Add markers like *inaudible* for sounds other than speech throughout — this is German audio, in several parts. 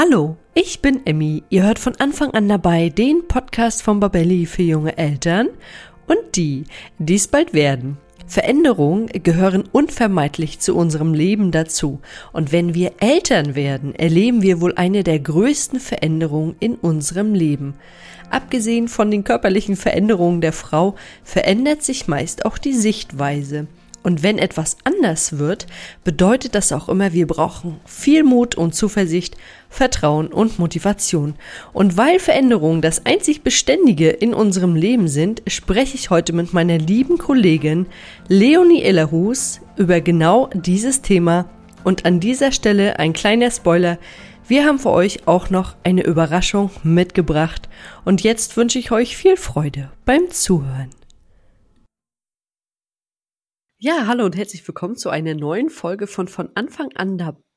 Hallo, ich bin Emmy. Ihr hört von Anfang an dabei den Podcast von Babelli für junge Eltern und die, die es bald werden. Veränderungen gehören unvermeidlich zu unserem Leben dazu. Und wenn wir Eltern werden, erleben wir wohl eine der größten Veränderungen in unserem Leben. Abgesehen von den körperlichen Veränderungen der Frau verändert sich meist auch die Sichtweise. Und wenn etwas anders wird, bedeutet das auch immer, wir brauchen viel Mut und Zuversicht, Vertrauen und Motivation. Und weil Veränderungen das einzig Beständige in unserem Leben sind, spreche ich heute mit meiner lieben Kollegin Leonie Ellerhus über genau dieses Thema. Und an dieser Stelle ein kleiner Spoiler. Wir haben für euch auch noch eine Überraschung mitgebracht. Und jetzt wünsche ich euch viel Freude beim Zuhören. Ja, hallo und herzlich willkommen zu einer neuen Folge von von Anfang an dabei.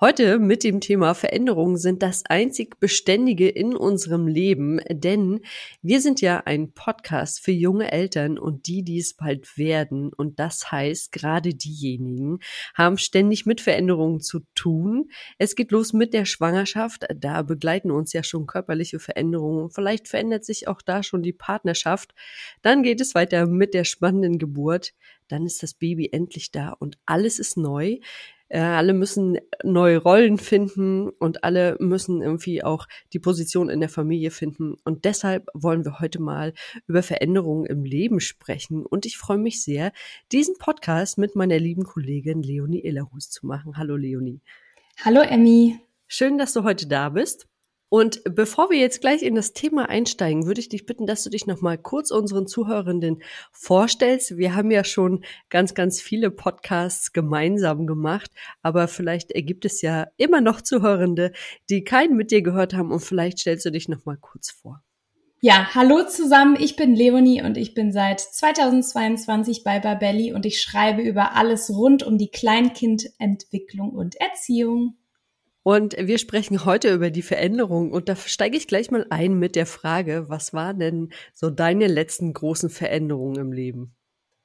Heute mit dem Thema Veränderungen sind das einzig Beständige in unserem Leben, denn wir sind ja ein Podcast für junge Eltern und die, die es bald werden. Und das heißt, gerade diejenigen haben ständig mit Veränderungen zu tun. Es geht los mit der Schwangerschaft. Da begleiten uns ja schon körperliche Veränderungen. Vielleicht verändert sich auch da schon die Partnerschaft. Dann geht es weiter mit der spannenden Geburt. Dann ist das Baby endlich da und alles ist neu. Äh, alle müssen neue Rollen finden und alle müssen irgendwie auch die Position in der Familie finden. Und deshalb wollen wir heute mal über Veränderungen im Leben sprechen. Und ich freue mich sehr, diesen Podcast mit meiner lieben Kollegin Leonie Illerhus zu machen. Hallo Leonie. Hallo Emmy. Schön, dass du heute da bist. Und bevor wir jetzt gleich in das Thema einsteigen, würde ich dich bitten, dass du dich noch mal kurz unseren Zuhörenden vorstellst. Wir haben ja schon ganz, ganz viele Podcasts gemeinsam gemacht, aber vielleicht ergibt es ja immer noch Zuhörende, die keinen mit dir gehört haben und vielleicht stellst du dich noch mal kurz vor. Ja, hallo zusammen, ich bin Leonie und ich bin seit 2022 bei Babelli und ich schreibe über alles rund um die Kleinkindentwicklung und Erziehung. Und wir sprechen heute über die Veränderung. Und da steige ich gleich mal ein mit der Frage, was waren denn so deine letzten großen Veränderungen im Leben?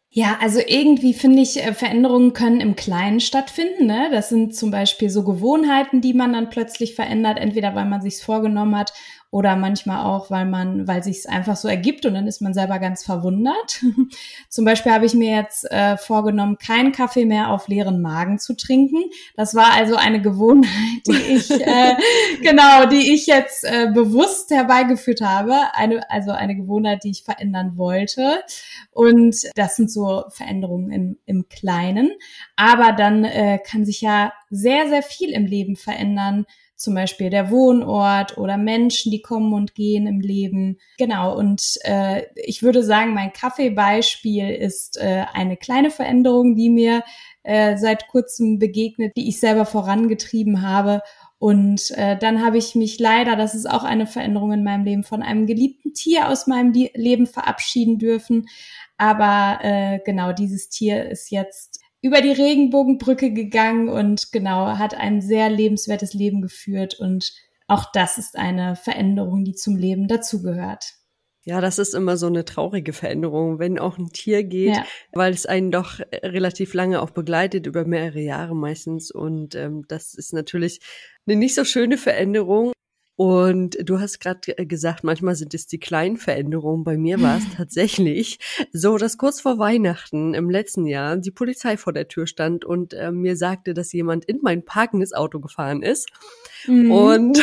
Ja, also irgendwie finde ich, äh, Veränderungen können im Kleinen stattfinden. Ne? Das sind zum Beispiel so Gewohnheiten, die man dann plötzlich verändert, entweder weil man sich's vorgenommen hat oder manchmal auch, weil man, weil sich es einfach so ergibt und dann ist man selber ganz verwundert. *laughs* Zum Beispiel habe ich mir jetzt äh, vorgenommen, keinen Kaffee mehr auf leeren Magen zu trinken. Das war also eine Gewohnheit, die ich *laughs* äh, genau, die ich jetzt äh, bewusst herbeigeführt habe. Eine, also eine Gewohnheit, die ich verändern wollte. Und das sind so Veränderungen im, im Kleinen. Aber dann äh, kann sich ja sehr, sehr viel im Leben verändern zum Beispiel der Wohnort oder Menschen, die kommen und gehen im Leben. Genau, und äh, ich würde sagen, mein Kaffeebeispiel ist äh, eine kleine Veränderung, die mir äh, seit kurzem begegnet, die ich selber vorangetrieben habe. Und äh, dann habe ich mich leider, das ist auch eine Veränderung in meinem Leben, von einem geliebten Tier aus meinem Leben verabschieden dürfen. Aber äh, genau, dieses Tier ist jetzt über die Regenbogenbrücke gegangen und genau hat ein sehr lebenswertes Leben geführt und auch das ist eine Veränderung, die zum Leben dazugehört. Ja, das ist immer so eine traurige Veränderung, wenn auch ein Tier geht, ja. weil es einen doch relativ lange auch begleitet, über mehrere Jahre meistens. Und ähm, das ist natürlich eine nicht so schöne Veränderung. Und du hast gerade gesagt, manchmal sind es die kleinen Veränderungen. Bei mir war es *laughs* tatsächlich so, dass kurz vor Weihnachten im letzten Jahr die Polizei vor der Tür stand und äh, mir sagte, dass jemand in mein parkendes Auto gefahren ist. Mhm. Und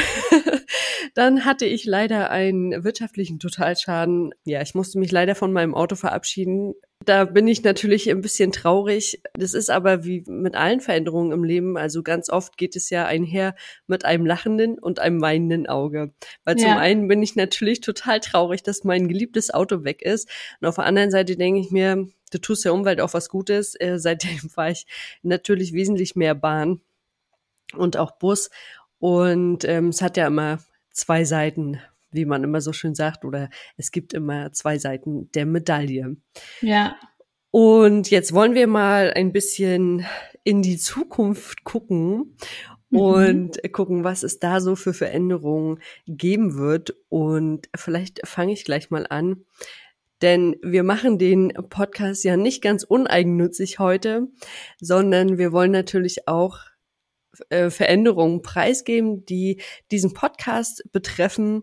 *laughs* dann hatte ich leider einen wirtschaftlichen Totalschaden. Ja, ich musste mich leider von meinem Auto verabschieden. Da bin ich natürlich ein bisschen traurig. Das ist aber wie mit allen Veränderungen im Leben. Also ganz oft geht es ja einher mit einem lachenden und einem weinenden Auge. Weil ja. zum einen bin ich natürlich total traurig, dass mein geliebtes Auto weg ist. Und auf der anderen Seite denke ich mir, du tust der Umwelt auch was Gutes. Äh, seitdem *laughs* fahre ich natürlich wesentlich mehr Bahn und auch Bus. Und ähm, es hat ja immer zwei Seiten, wie man immer so schön sagt, oder es gibt immer zwei Seiten der Medaille. Ja. Und jetzt wollen wir mal ein bisschen in die Zukunft gucken mhm. und mhm. gucken, was es da so für Veränderungen geben wird. Und vielleicht fange ich gleich mal an. Denn wir machen den Podcast ja nicht ganz uneigennützig heute, sondern wir wollen natürlich auch äh, Veränderungen preisgeben, die diesen Podcast betreffen.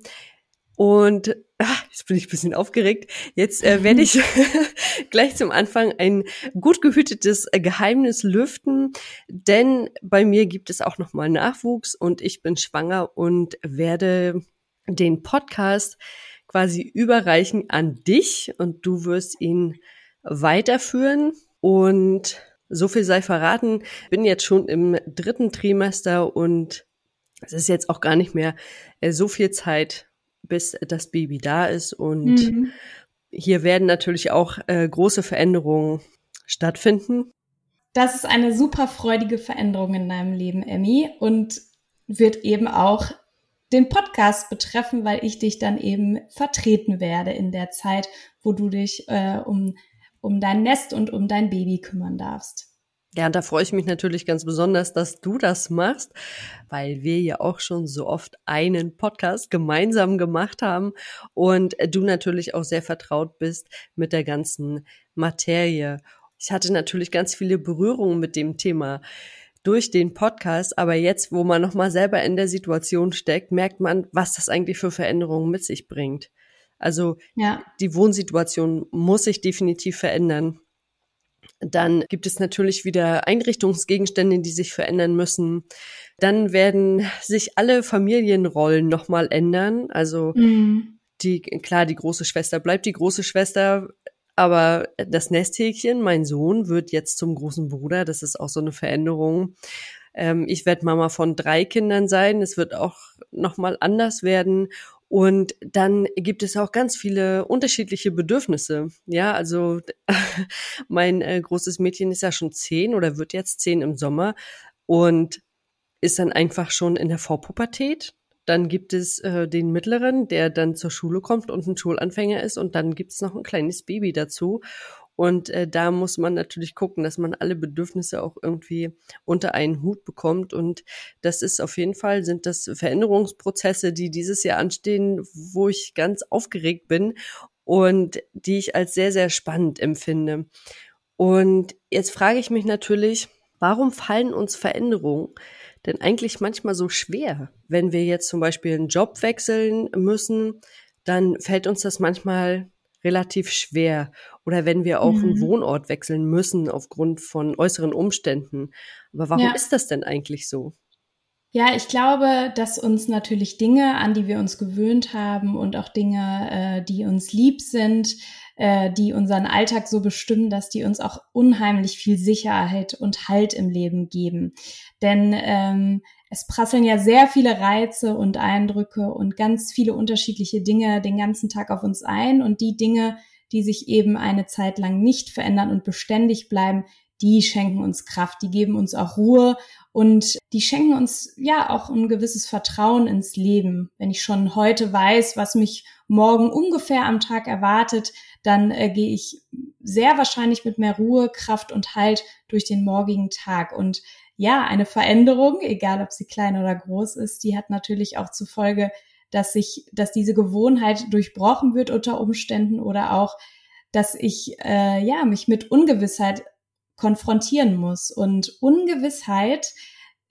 Und ach, jetzt bin ich ein bisschen aufgeregt. Jetzt äh, werde ich *laughs* gleich zum Anfang ein gut gehütetes äh, Geheimnis lüften, denn bei mir gibt es auch noch mal Nachwuchs und ich bin schwanger und werde den Podcast quasi überreichen an dich und du wirst ihn weiterführen und so viel sei verraten, bin jetzt schon im dritten Trimester und es ist jetzt auch gar nicht mehr äh, so viel Zeit, bis das Baby da ist. Und mhm. hier werden natürlich auch äh, große Veränderungen stattfinden. Das ist eine super freudige Veränderung in deinem Leben, Emmy, und wird eben auch den Podcast betreffen, weil ich dich dann eben vertreten werde in der Zeit, wo du dich äh, um, um dein Nest und um dein Baby kümmern darfst. Ja, da freue ich mich natürlich ganz besonders, dass du das machst, weil wir ja auch schon so oft einen Podcast gemeinsam gemacht haben und du natürlich auch sehr vertraut bist mit der ganzen Materie. Ich hatte natürlich ganz viele Berührungen mit dem Thema durch den Podcast, aber jetzt, wo man nochmal selber in der Situation steckt, merkt man, was das eigentlich für Veränderungen mit sich bringt. Also ja. die Wohnsituation muss sich definitiv verändern. Dann gibt es natürlich wieder Einrichtungsgegenstände, die sich verändern müssen. Dann werden sich alle Familienrollen nochmal ändern. Also mhm. die, klar, die große Schwester bleibt die große Schwester, aber das Nesthäkchen, mein Sohn, wird jetzt zum großen Bruder. Das ist auch so eine Veränderung. Ähm, ich werde Mama von drei Kindern sein. Es wird auch nochmal anders werden. Und dann gibt es auch ganz viele unterschiedliche Bedürfnisse. Ja, also *laughs* mein äh, großes Mädchen ist ja schon zehn oder wird jetzt zehn im Sommer und ist dann einfach schon in der Vorpubertät. Dann gibt es äh, den mittleren, der dann zur Schule kommt und ein Schulanfänger ist und dann gibt es noch ein kleines Baby dazu. Und äh, da muss man natürlich gucken, dass man alle Bedürfnisse auch irgendwie unter einen Hut bekommt. Und das ist auf jeden Fall, sind das Veränderungsprozesse, die dieses Jahr anstehen, wo ich ganz aufgeregt bin und die ich als sehr, sehr spannend empfinde. Und jetzt frage ich mich natürlich, warum fallen uns Veränderungen denn eigentlich manchmal so schwer? Wenn wir jetzt zum Beispiel einen Job wechseln müssen, dann fällt uns das manchmal relativ schwer. Oder wenn wir auch mhm. einen Wohnort wechseln müssen aufgrund von äußeren Umständen. Aber warum ja. ist das denn eigentlich so? Ja, ich glaube, dass uns natürlich Dinge, an die wir uns gewöhnt haben und auch Dinge, äh, die uns lieb sind, äh, die unseren Alltag so bestimmen, dass die uns auch unheimlich viel Sicherheit und Halt im Leben geben. Denn ähm, es prasseln ja sehr viele Reize und Eindrücke und ganz viele unterschiedliche Dinge den ganzen Tag auf uns ein. Und die Dinge, die sich eben eine Zeit lang nicht verändern und beständig bleiben, die schenken uns Kraft, die geben uns auch Ruhe und die schenken uns ja auch ein gewisses Vertrauen ins Leben. Wenn ich schon heute weiß, was mich morgen ungefähr am Tag erwartet, dann äh, gehe ich sehr wahrscheinlich mit mehr Ruhe, Kraft und Halt durch den morgigen Tag. Und ja, eine Veränderung, egal ob sie klein oder groß ist, die hat natürlich auch zur Folge, dass sich, dass diese Gewohnheit durchbrochen wird unter Umständen oder auch, dass ich äh, ja mich mit Ungewissheit konfrontieren muss und Ungewissheit,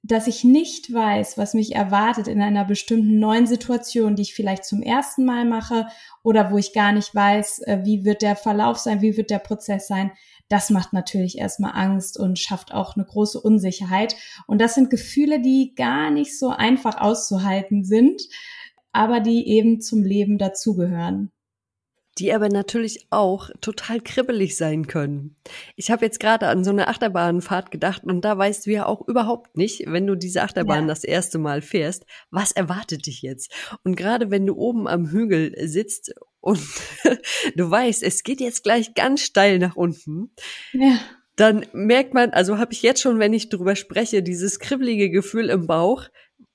dass ich nicht weiß, was mich erwartet in einer bestimmten neuen Situation, die ich vielleicht zum ersten Mal mache oder wo ich gar nicht weiß, äh, wie wird der Verlauf sein, wie wird der Prozess sein das macht natürlich erstmal Angst und schafft auch eine große Unsicherheit. Und das sind Gefühle, die gar nicht so einfach auszuhalten sind, aber die eben zum Leben dazugehören die aber natürlich auch total kribbelig sein können. Ich habe jetzt gerade an so eine Achterbahnfahrt gedacht und da weißt du ja auch überhaupt nicht, wenn du diese Achterbahn ja. das erste Mal fährst, was erwartet dich jetzt? Und gerade wenn du oben am Hügel sitzt und *laughs* du weißt, es geht jetzt gleich ganz steil nach unten. Ja. Dann merkt man, also habe ich jetzt schon, wenn ich drüber spreche, dieses kribbelige Gefühl im Bauch,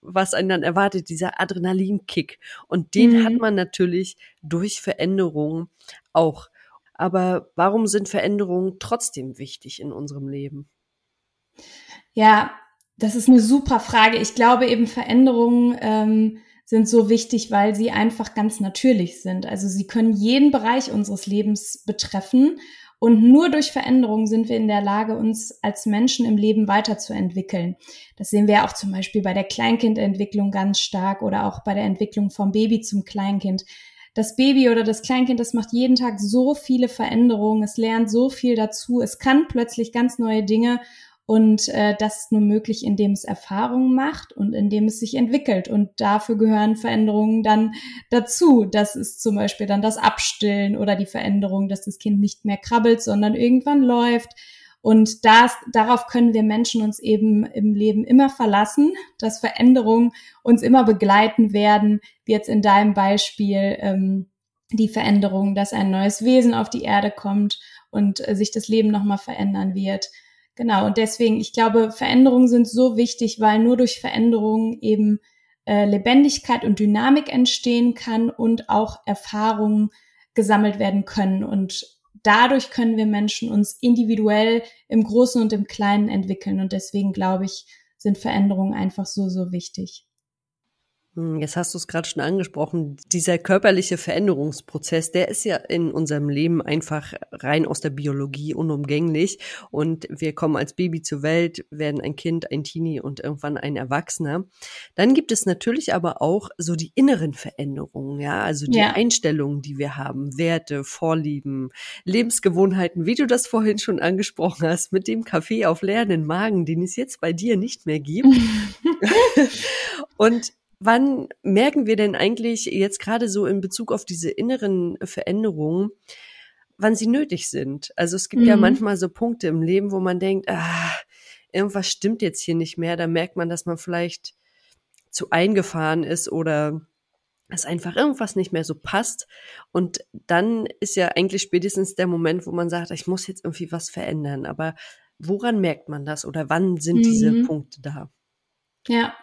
was einen dann erwartet, dieser Adrenalinkick. Und den mhm. hat man natürlich durch Veränderungen auch. Aber warum sind Veränderungen trotzdem wichtig in unserem Leben? Ja, das ist eine super Frage. Ich glaube eben Veränderungen ähm, sind so wichtig, weil sie einfach ganz natürlich sind. Also sie können jeden Bereich unseres Lebens betreffen Und nur durch Veränderung sind wir in der Lage, uns als Menschen im Leben weiterzuentwickeln. Das sehen wir auch zum Beispiel bei der Kleinkindentwicklung ganz stark oder auch bei der Entwicklung vom Baby zum Kleinkind. Das Baby oder das Kleinkind, das macht jeden Tag so viele Veränderungen, es lernt so viel dazu, es kann plötzlich ganz neue Dinge und äh, das ist nur möglich, indem es Erfahrungen macht und indem es sich entwickelt. Und dafür gehören Veränderungen dann dazu. Das ist zum Beispiel dann das Abstillen oder die Veränderung, dass das Kind nicht mehr krabbelt, sondern irgendwann läuft. Und das, darauf können wir Menschen uns eben im Leben immer verlassen, dass Veränderungen uns immer begleiten werden, wie jetzt in deinem Beispiel ähm, die Veränderung, dass ein neues Wesen auf die Erde kommt und äh, sich das Leben nochmal verändern wird. Genau, und deswegen, ich glaube, Veränderungen sind so wichtig, weil nur durch Veränderungen eben äh, Lebendigkeit und Dynamik entstehen kann und auch Erfahrungen gesammelt werden können. Und dadurch können wir Menschen uns individuell im Großen und im Kleinen entwickeln. Und deswegen glaube ich, sind Veränderungen einfach so, so wichtig. Hm, jetzt hast du es gerade schon angesprochen, dieser körperliche Veränderungsprozess, der ist ja in unserem Leben einfach rein aus der Biologie unumgänglich. Und wir kommen als Baby zur Welt, werden ein Kind, ein Teenie und irgendwann ein Erwachsener. Dann gibt es natürlich aber auch so die inneren Veränderungen, ja, also die ja. Einstellungen, die wir haben, Werte, Vorlieben, Lebensgewohnheiten, wie du das vorhin schon angesprochen hast, mit dem Kaffee auf leeren Magen, den es jetzt bei dir nicht mehr gibt. *laughs* *laughs* und Wann merken wir denn eigentlich jetzt gerade so in Bezug auf diese inneren Veränderungen, wann sie nötig sind? Also es gibt mhm. ja manchmal so Punkte im Leben, wo man denkt, ah, irgendwas stimmt jetzt hier nicht mehr. Da merkt man, dass man vielleicht zu eingefahren ist oder dass einfach irgendwas nicht mehr so passt. Und dann ist ja eigentlich spätestens der Moment, wo man sagt, ich muss jetzt irgendwie was verändern. Aber woran merkt man das oder wann sind mhm. diese Punkte da? Ja,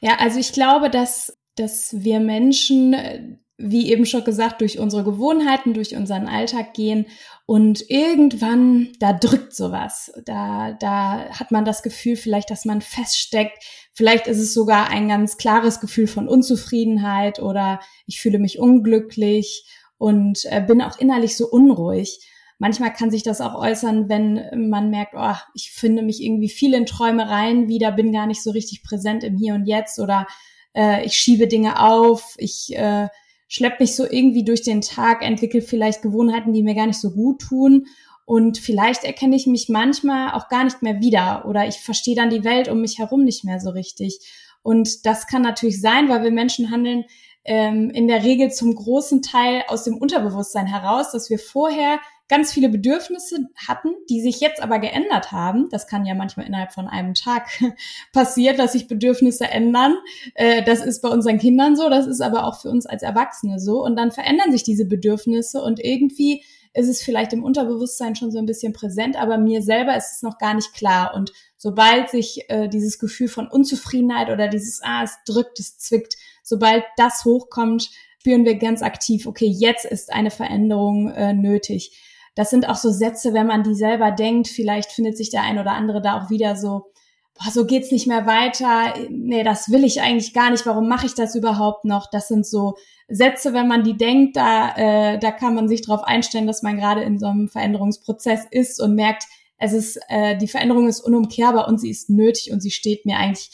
ja, also ich glaube, dass, dass wir Menschen, äh, wie eben schon gesagt, durch unsere Gewohnheiten, durch unseren Alltag gehen und irgendwann, da drückt sowas. Da, da hat man das Gefühl vielleicht, dass man feststeckt. Vielleicht ist es sogar ein ganz klares Gefühl von Unzufriedenheit oder ich fühle mich unglücklich und äh, bin auch innerlich so unruhig. Manchmal kann sich das auch äußern, wenn man merkt, oh, ich finde mich irgendwie viel in Träumereien wieder, bin gar nicht so richtig präsent im Hier und Jetzt oder äh, ich schiebe Dinge auf, ich äh, schleppe mich so irgendwie durch den Tag, entwickle vielleicht Gewohnheiten, die mir gar nicht so gut tun. Und vielleicht erkenne ich mich manchmal auch gar nicht mehr wieder oder ich verstehe dann die Welt um mich herum nicht mehr so richtig. Und das kann natürlich sein, weil wir Menschen handeln ähm, in der Regel zum großen Teil aus dem Unterbewusstsein heraus, dass wir vorher ganz viele Bedürfnisse hatten, die sich jetzt aber geändert haben. Das kann ja manchmal innerhalb von einem Tag *laughs* passieren, dass sich Bedürfnisse ändern. Äh, das ist bei unseren Kindern so, das ist aber auch für uns als Erwachsene so. Und dann verändern sich diese Bedürfnisse und irgendwie ist es vielleicht im Unterbewusstsein schon so ein bisschen präsent, aber mir selber ist es noch gar nicht klar. Und sobald sich äh, dieses Gefühl von Unzufriedenheit oder dieses, ah, es drückt, es zwickt, sobald das hochkommt, spüren wir ganz aktiv, okay, jetzt ist eine Veränderung äh, nötig das sind auch so Sätze, wenn man die selber denkt, vielleicht findet sich der ein oder andere da auch wieder so, boah, so geht's nicht mehr weiter, nee, das will ich eigentlich gar nicht, warum mache ich das überhaupt noch? Das sind so Sätze, wenn man die denkt, da, äh, da kann man sich darauf einstellen, dass man gerade in so einem Veränderungsprozess ist und merkt, es ist, äh, die Veränderung ist unumkehrbar und sie ist nötig und sie steht mir eigentlich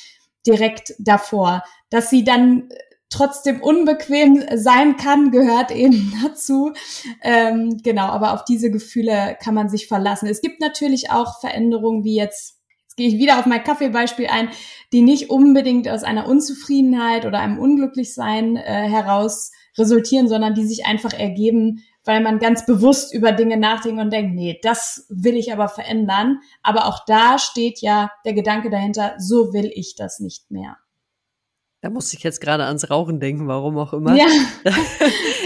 direkt davor. Dass sie dann trotzdem unbequem sein kann, gehört eben *laughs* dazu. Ähm, genau, aber auf diese Gefühle kann man sich verlassen. Es gibt natürlich auch Veränderungen, wie jetzt, jetzt gehe ich wieder auf mein Kaffeebeispiel ein, die nicht unbedingt aus einer Unzufriedenheit oder einem Unglücklichsein äh, heraus resultieren, sondern die sich einfach ergeben, weil man ganz bewusst über Dinge nachdenkt und denkt, nee, das will ich aber verändern. Aber auch da steht ja der Gedanke dahinter, so will ich das nicht mehr. Da muss ich jetzt gerade ans Rauchen denken, warum auch immer. Ja. *laughs*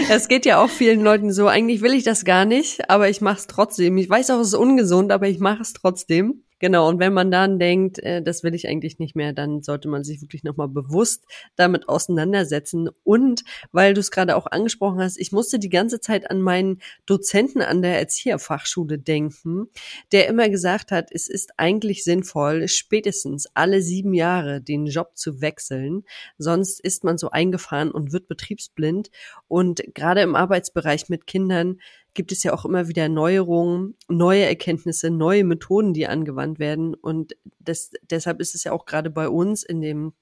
Es geht ja auch vielen Leuten so, eigentlich will ich das gar nicht, aber ich mache es trotzdem. Ich weiß auch, es ist ungesund, aber ich mache es trotzdem. Genau, und wenn man dann denkt, äh, das will ich eigentlich nicht mehr, dann sollte man sich wirklich nochmal bewusst damit auseinandersetzen. Und weil du es gerade auch angesprochen hast, ich musste die ganze Zeit an meinen Dozenten an der Erzieherfachschule denken, der immer gesagt hat, es ist eigentlich sinnvoll, spätestens alle sieben Jahre den Job zu wechseln. Sonst ist man so eingefahren und wird betriebsblind. Und gerade im Arbeitsbereich mit Kindern gibt es ja auch immer wieder Neuerungen, neue Erkenntnisse, neue Methoden, die angewandt werden. Und das, deshalb ist es ja auch gerade bei uns in dem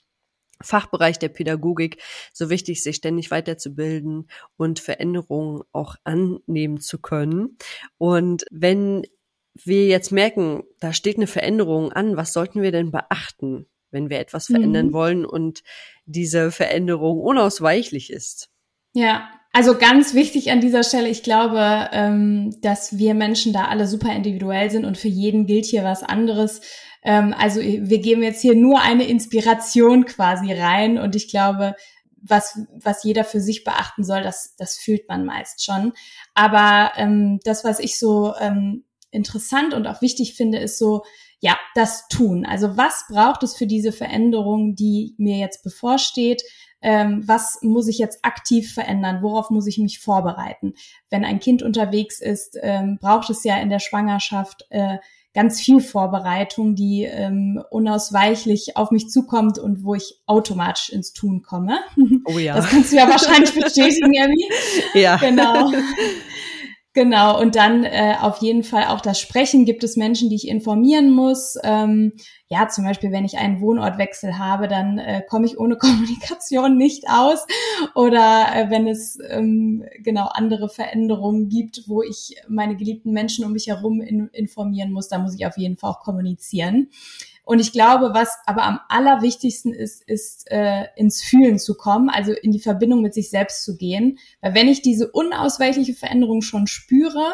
Fachbereich der Pädagogik so wichtig, sich ständig weiterzubilden und Veränderungen auch annehmen zu können. Und wenn wir jetzt merken, da steht eine Veränderung an, was sollten wir denn beachten, wenn wir etwas verändern mhm. wollen und diese Veränderung unausweichlich ist? Ja, also ganz wichtig an dieser Stelle, ich glaube, ähm, dass wir Menschen da alle super individuell sind und für jeden gilt hier was anderes. Ähm, also wir geben jetzt hier nur eine Inspiration quasi rein und ich glaube, was, was jeder für sich beachten soll, das, das fühlt man meist schon. Aber ähm, das, was ich so ähm, interessant und auch wichtig finde, ist so, ja, das Tun. Also was braucht es für diese Veränderung, die mir jetzt bevorsteht? Ähm, was muss ich jetzt aktiv verändern? Worauf muss ich mich vorbereiten? Wenn ein Kind unterwegs ist, ähm, braucht es ja in der Schwangerschaft äh, ganz viel Vorbereitung, die ähm, unausweichlich auf mich zukommt und wo ich automatisch ins Tun komme. Oh ja. Das kannst du ja wahrscheinlich *laughs* bestätigen, Emmy. Ja. Genau. *laughs* Genau, und dann äh, auf jeden Fall auch das Sprechen. Gibt es Menschen, die ich informieren muss? Ähm, ja, zum Beispiel, wenn ich einen Wohnortwechsel habe, dann äh, komme ich ohne *laughs* Kommunikation nicht aus. Oder äh, wenn es ähm, genau andere Veränderungen gibt, wo ich meine geliebten Menschen um mich herum in, informieren muss, da muss ich auf jeden Fall auch kommunizieren. Und ich glaube, was aber am allerwichtigsten ist, ist äh, ins Fühlen zu kommen, also in die Verbindung mit sich selbst zu gehen. Weil wenn ich diese unausweichliche Veränderung schon spüre,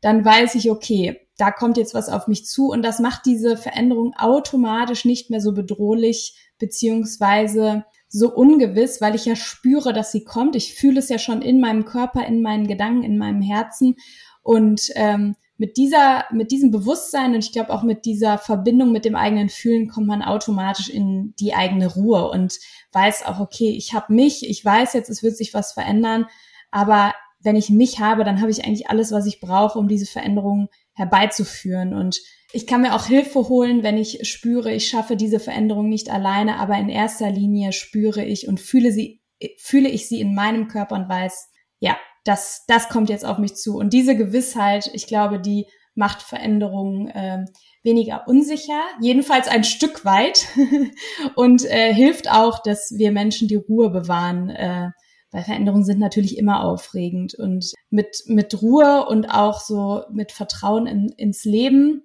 dann weiß ich, okay, da kommt jetzt was auf mich zu und das macht diese Veränderung automatisch nicht mehr so bedrohlich beziehungsweise so ungewiss, weil ich ja spüre, dass sie kommt. Ich fühle es ja schon in meinem Körper, in meinen Gedanken, in meinem Herzen und ähm, mit dieser, mit diesem Bewusstsein und ich glaube auch mit dieser Verbindung mit dem eigenen Fühlen kommt man automatisch in die eigene Ruhe und weiß auch, okay, ich habe mich, ich weiß jetzt, es wird sich was verändern, aber wenn ich mich habe, dann habe ich eigentlich alles, was ich brauche, um diese Veränderung herbeizuführen. Und ich kann mir auch Hilfe holen, wenn ich spüre, ich schaffe diese Veränderung nicht alleine, aber in erster Linie spüre ich und fühle sie, fühle ich sie in meinem Körper und weiß, ja, das, das kommt jetzt auf mich zu. Und diese Gewissheit, ich glaube, die macht Veränderungen äh, weniger unsicher, jedenfalls ein Stück weit *laughs* und äh, hilft auch, dass wir Menschen die Ruhe bewahren, äh, weil Veränderungen sind natürlich immer aufregend und mit, mit Ruhe und auch so mit Vertrauen in, ins Leben,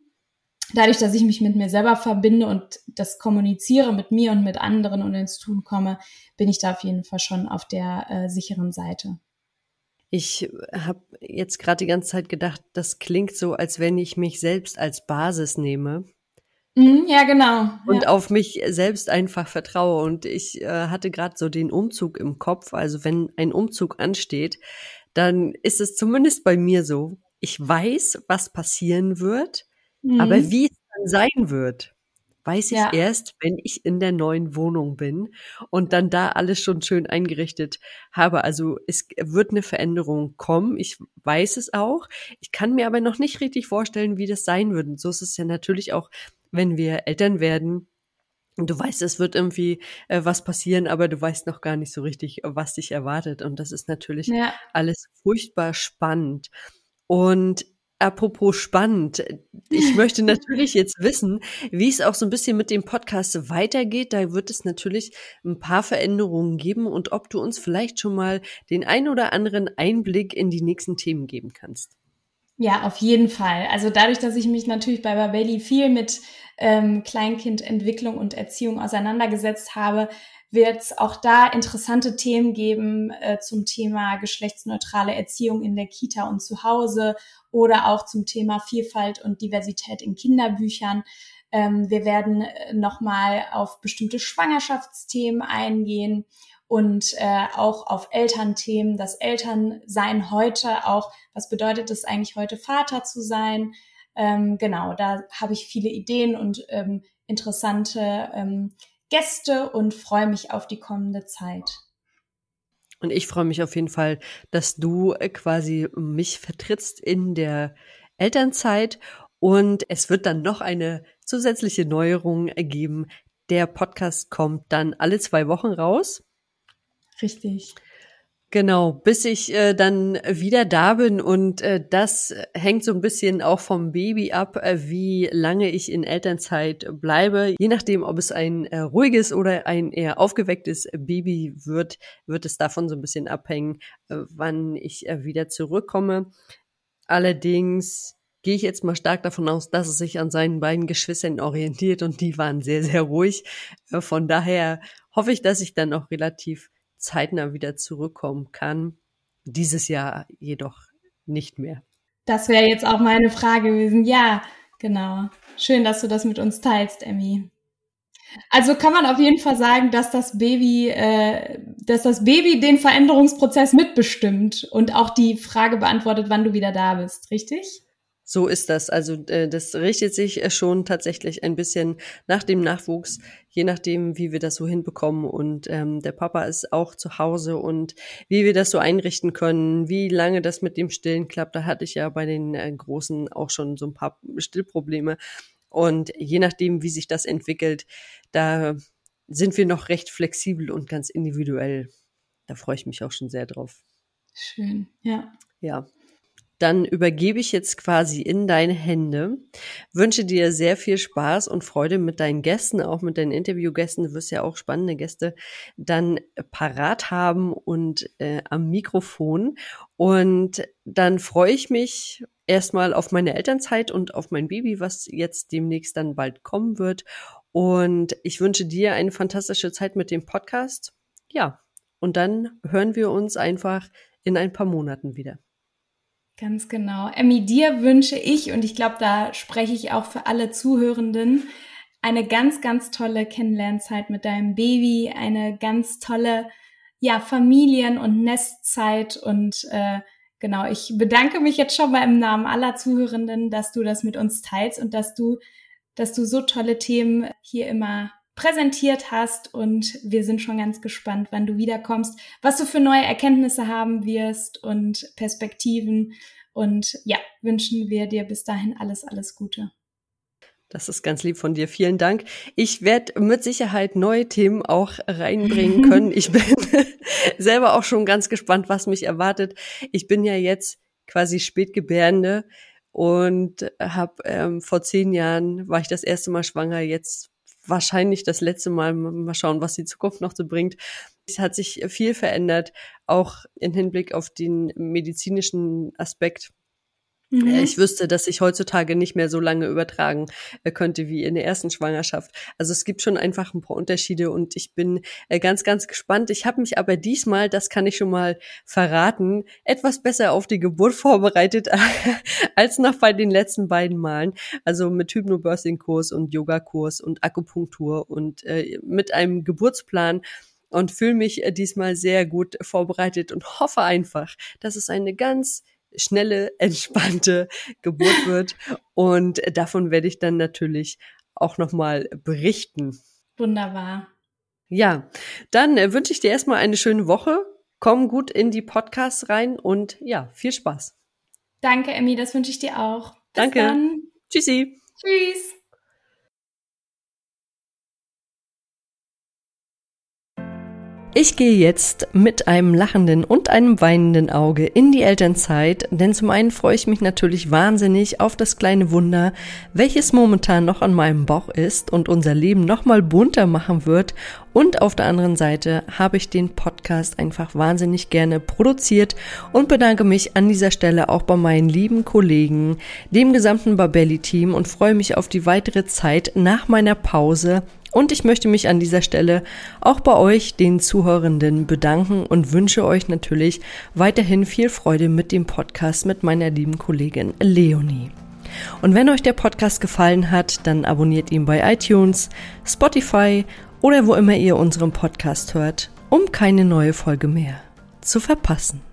dadurch, dass ich mich mit mir selber verbinde und das kommuniziere mit mir und mit anderen und ins Tun komme, bin ich da auf jeden Fall schon auf der äh, sicheren Seite. Ich habe jetzt gerade die ganze Zeit gedacht, das klingt so, als wenn ich mich selbst als Basis nehme. Mhm, ja, genau. Und ja. auf mich selbst einfach vertraue. Und ich äh, hatte gerade so den Umzug im Kopf. Also wenn ein Umzug ansteht, dann ist es zumindest bei mir so. Ich weiß, was passieren wird, mhm. aber wie es dann sein wird, weiß ich ja. erst, wenn ich in der neuen Wohnung bin und dann da alles schon schön eingerichtet habe. Also es wird eine Veränderung kommen. Ich weiß es auch. Ich kann mir aber noch nicht richtig vorstellen, wie das sein wird. Und so ist es ja natürlich auch, wenn wir Eltern werden. Du weißt, es wird irgendwie äh, was passieren, aber du weißt noch gar nicht so richtig, was dich erwartet. Und das ist natürlich ja. alles furchtbar spannend. Und Apropos spannend. Ich *laughs* möchte natürlich jetzt wissen, wie es auch so ein bisschen mit dem Podcast weitergeht. Da wird es natürlich ein paar Veränderungen geben und ob du uns vielleicht schon mal den ein oder anderen Einblick in die nächsten Themen geben kannst. Ja, auf jeden Fall. Also dadurch, dass ich mich natürlich bei Babelli viel mit ähm, Kleinkindentwicklung und Erziehung auseinandergesetzt habe, wird es auch da interessante Themen geben äh, zum Thema geschlechtsneutrale Erziehung in der Kita und zu Hause oder auch zum Thema Vielfalt und Diversität in Kinderbüchern. Ähm, wir werden äh, nochmal auf bestimmte Schwangerschaftsthemen eingehen und äh, auch auf Elternthemen, das Elternsein heute auch, was bedeutet es eigentlich heute Vater zu sein? Ähm, genau, da habe ich viele Ideen und ähm, interessante ähm, Gäste und freue mich auf die kommende Zeit. Und ich freue mich auf jeden Fall, dass du äh, quasi mich vertrittst in der Elternzeit. Und es wird dann noch eine zusätzliche Neuerung ergeben. Der Podcast kommt dann alle zwei Wochen raus. Richtig. Genau, bis ich äh, dann wieder da bin und äh, das hängt so ein bisschen auch vom Baby ab, äh, wie lange ich in Elternzeit bleibe. Je nachdem, ob es ein äh, ruhiges oder ein eher aufgewecktes Baby wird, wird es davon so ein bisschen abhängen, äh, wann ich äh, wieder zurückkomme. Allerdings gehe ich jetzt mal stark davon aus, dass es sich an seinen beiden Geschwistern orientiert und die waren sehr, sehr ruhig. Äh, von daher hoffe ich, dass ich dann auch relativ zeitnah wieder zurückkommen kann. Dieses Jahr jedoch nicht mehr. Das wäre jetzt auch meine Frage gewesen. Ja, genau. Schön, dass du das mit uns teilst, Emmy. Also kann man auf jeden Fall sagen, dass das Baby, äh, dass das Baby den Veränderungsprozess mitbestimmt und auch die Frage beantwortet, wann du wieder da bist, richtig? So ist das. Also äh, das richtet sich äh, schon tatsächlich ein bisschen nach dem Nachwuchs, je nachdem, wie wir das so hinbekommen. Und ähm, der Papa ist auch zu Hause und wie wir das so einrichten können, wie lange das mit dem Stillen klappt. Da hatte ich ja bei den äh, Großen auch schon so ein paar Stillprobleme. Und je nachdem, wie sich das entwickelt, da sind wir noch recht flexibel und ganz individuell. Da freue ich mich auch schon sehr drauf. Schön, ja. Ja, dann übergebe ich jetzt quasi in deine Hände. Wünsche dir sehr viel Spaß und Freude mit deinen Gästen, auch mit deinen Interviewgästen. Du wirst ja auch spannende Gäste dann parat haben und äh, am Mikrofon. Und dann freue ich mich erstmal auf meine Elternzeit und auf mein Baby, was jetzt demnächst dann bald kommen wird. Und ich wünsche dir eine fantastische Zeit mit dem Podcast. Ja, und dann hören wir uns einfach in ein paar Monaten wieder. Ganz genau. Emmy, dir wünsche ich, und ich glaube, da spreche ich auch für alle Zuhörenden, eine ganz, ganz tolle Kennenlernzeit mit deinem Baby, eine ganz tolle, ja, Familien- und Nestzeit und äh, genau, ich bedanke mich jetzt schon mal im Namen aller Zuhörenden, dass du das mit uns teilst und dass du, dass du so tolle Themen hier immer präsentiert hast und wir sind schon ganz gespannt, wann du wiederkommst, was du für neue Erkenntnisse haben wirst und Perspektiven. Und ja, wünschen wir dir bis dahin alles, alles Gute. Das ist ganz lieb von dir. Vielen Dank. Ich werde mit Sicherheit neue Themen auch reinbringen *laughs* können. Ich bin *laughs* selber auch schon ganz gespannt, was mich erwartet. Ich bin ja jetzt quasi Spätgebärende und habe ähm, vor zehn Jahren war ich das erste Mal schwanger. Jetzt wahrscheinlich das letzte Mal. Mal schauen, was die Zukunft noch so bringt. Es hat sich viel verändert, auch im Hinblick auf den medizinischen Aspekt. Mhm. Ich wüsste, dass ich heutzutage nicht mehr so lange übertragen äh, könnte wie in der ersten Schwangerschaft. Also es gibt schon einfach ein paar Unterschiede und ich bin äh, ganz, ganz gespannt. Ich habe mich aber diesmal, das kann ich schon mal verraten, etwas besser auf die Geburt vorbereitet *laughs* als noch bei den letzten beiden Malen. Also mit Hypnobirthing-Kurs und Yogakurs und Akupunktur und äh, mit einem Geburtsplan und fühle mich diesmal sehr gut vorbereitet und hoffe einfach, dass es eine ganz schnelle, *laughs* entspannte Geburt wird. Und davon werde ich dann natürlich auch nochmal berichten. Wunderbar. Ja, dann äh, wünsche ich dir erstmal eine schöne Woche. Komm gut in die Podcasts rein und ja, viel Spaß. Danke, Emmy, das wünsche ich dir auch. Bis Danke. Dann. Tschüssi. Tschüss. Ich gehe jetzt mit einem lachenden und einem weinenden Auge in die Elternzeit, denn zum einen freue ich mich natürlich wahnsinnig auf das kleine Wunder, welches momentan noch an meinem Bauch ist und unser Leben nochmal bunter machen wird. Und auf der anderen Seite habe ich den Podcast einfach wahnsinnig gerne produziert und bedanke mich an dieser Stelle auch bei meinen lieben Kollegen, dem gesamten Babelli-Team und freue mich auf die weitere Zeit nach meiner Pause und ich möchte mich an dieser Stelle auch bei euch, den Zuhörenden, bedanken und wünsche euch natürlich weiterhin viel Freude mit dem Podcast mit meiner lieben Kollegin Leonie. Und wenn euch der Podcast gefallen hat, dann abonniert ihn bei iTunes, Spotify oder wo immer ihr unseren Podcast hört, um keine neue Folge mehr zu verpassen.